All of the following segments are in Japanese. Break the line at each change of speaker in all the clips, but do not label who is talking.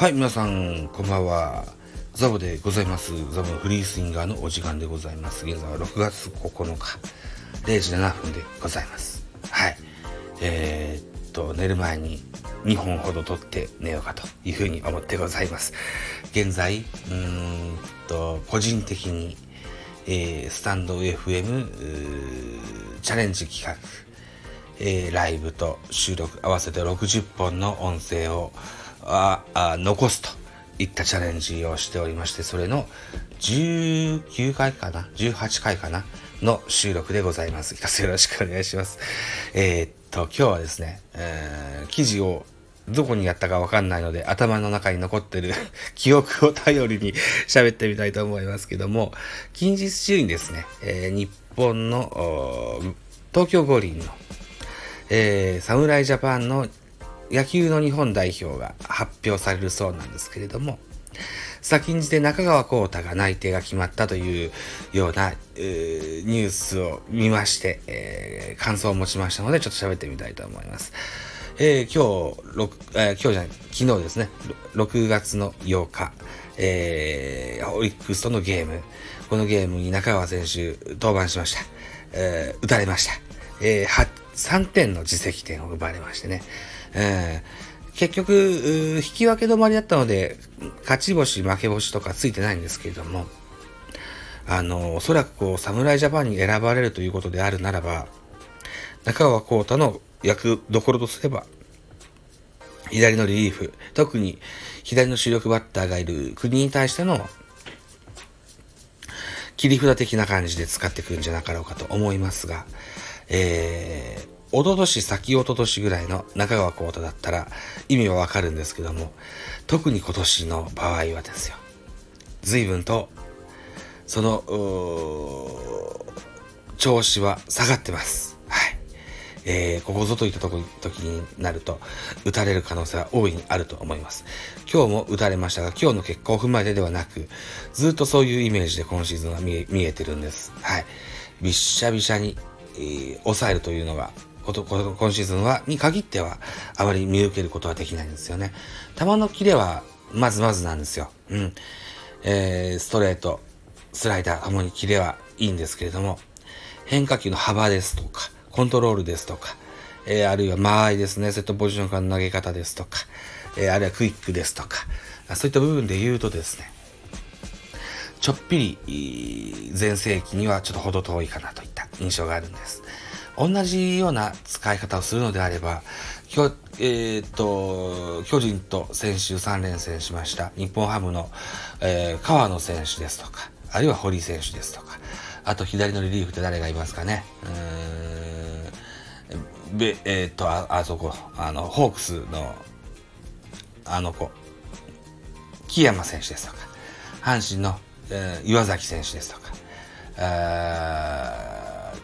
はい、皆さん、こんばんは。ザボでございます。ザボのフリースインガーのお時間でございます。現在は6月9日、0時7分でございます。はい。えー、っと、寝る前に2本ほど撮って寝ようかというふうに思ってございます。現在、うーんと、個人的に、えースタンド FM チャレンジ企画、えーライブと収録合わせて60本の音声をああ残すといったチャレンジをしておりまして、それの19回かな ?18 回かなの収録でございます。一つよろしくお願いします。えーっと、今日はですね、えー記事をどこにやったかわかんないので、頭の中に残ってる記憶を頼りに喋ってみたいと思いますけども、近日中にですね、えー日本の東京五輪のえー侍ジャパンの野球の日本代表が発表されるそうなんですけれども、先んじて中川幸太が内定が決まったというような、えーニュースを見まして、えー感想を持ちましたので、ちょっと喋ってみたいと思います。えー今日、ろくえー今日じゃない、昨日ですね、6月の8日、えーオリックスとのゲーム、このゲームに中川選手登板しました。えー打たれました。えー3点の自責点を奪われましてね。えー結局、引き分け止まりだったので、勝ち星、負け星とかついてないんですけれども、あの、おそらくこう、侍ジャパンに選ばれるということであるならば、中川幸太の役どころとすれば、左のリリーフ、特に左の主力バッターがいる国に対しての切り札的な感じで使ってくるんじゃなかろうかと思いますが、えー、おととし、先おととしぐらいの中川幸太だったら意味はわかるんですけども、特に今年の場合はですよ、随分と、その、調子は下がってます。はい。えー、ここぞといった時になると、打たれる可能性は大いにあると思います。今日も打たれましたが、今日の結果を踏まえてではなく、ずっとそういうイメージで今シーズンは見え見えてるんです。はい。びっしゃびしゃに、えー抑えるというのが、こと今シーズンは、に限っては、あまり見受けることはできないんですよね。球のキレは、まずまずなんですよ。うん。えーストレート、スライダー、ともにキレはいいんですけれども、変化球の幅ですとか、コントロールですとか、えーあるいは間合いですね、セットポジションからの投げ方ですとか、えーあるいはクイックですとか、そういった部分で言うとですね、ちょっぴりいー前世紀にはちょっと程遠いかなといった印象があるんです。同じような使い方をするのであれば、きょえーっと、巨人と先週3連戦しました日本ハムの、えー川野選手ですとか、あるいは堀選手ですとか、あと左のリリーフって誰がいますかね。うーんべえーっと、あ、あそこ、あの、ホークスの、あの子、木山選手ですとか、阪神の、えー岩崎選手ですとか、あ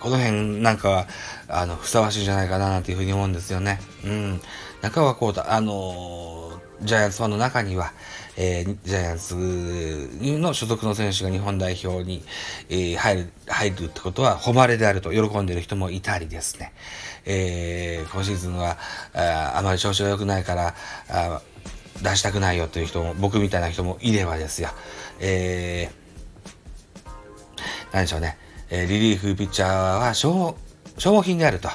この辺なんかは、あの、ふさわしいじゃないかななんていうふうに思うんですよね。うん。中川幸太、あのジャイアンツファンの中には、えージャイアンツの所属の選手が日本代表に、えー入る、入るってことは誉れであると喜んでる人もいたりですね。えー今シーズンは、ああまり調子が良くないから、あ出したくないよという人も、僕みたいな人もいればですよ。えー何でしょうね、えーリリーフピッチャーは消消耗品であると、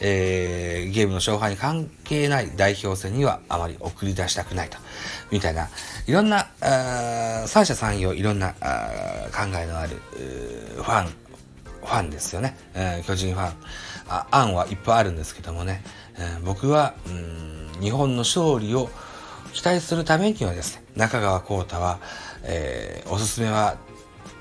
えーゲームの勝敗に関係ない代表戦にはあまり送り出したくないと、みたいな、いろんな、あ三者三様、いろんなあ考えのあるファン、ファンですよね、えー巨人ファン。あ、案はいっぱいあるんですけどもね、えー僕は、うん日本の勝利を期待するためにはですね、中川幸太は、えーおすすめは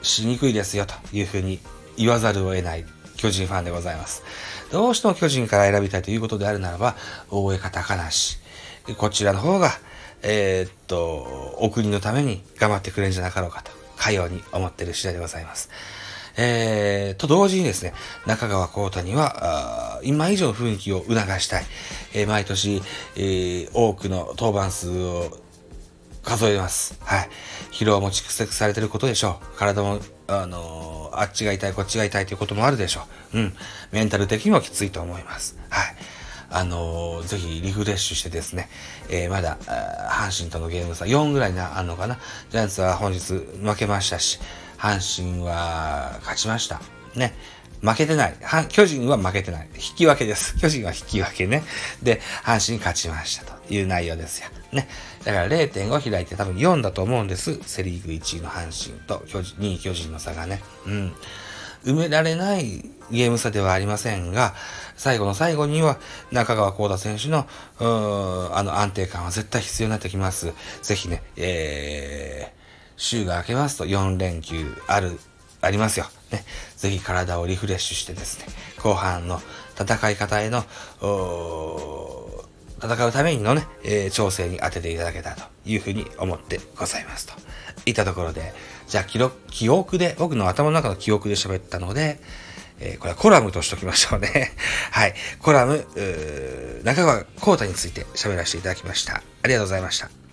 しにくいですよというふうに言わざるを得ない巨人ファンでございます。どうしても巨人から選びたいということであるならば、大江か高梨。こちらの方が、えーっと、お国のために頑張ってくれるんじゃなかろうかと、かように思ってる次第でございます。えー、と同時にですね、中川幸太には、今以上雰囲気を促したい。えー毎年、えー多くの登板数を数えます。はい。疲労も蓄積されてることでしょう。体も、あのーあっちが痛い、こっちが痛いということもあるでしょう。うん。メンタル的にもきついと思います。はい。あのー、ぜひリフレッシュしてですね、えー、まだ、阪神とのゲーム差4ぐらいな、あんのかな。ジャイアンツは本日負けましたし、阪神は勝ちました。ね。負けてない。巨人は負けてない。引き分けです。巨人は引き分けね。で、阪神勝ちましたという内容ですよ。ね。だから0.5開いて多分4だと思うんです。セリーグ1位の阪神と巨人2位巨人の差がね。うん。埋められないゲーム差ではありませんが、最後の最後には中川幸太選手の、あの安定感は絶対必要になってきます。ぜひね、えー、週が明けますと4連休ある、ありますよ。ね。ぜひ体をリフレッシュしてですね、後半の戦い方への、戦うためにのね、えー、調整に当てていただけたというふうに思ってございますと。いったところで、じゃあ記録、記憶で、僕の頭の中の記憶で喋ったので、えー、これはコラムとしときましょうね。はい。コラム、中川幸太について喋らせていただきました。ありがとうございました。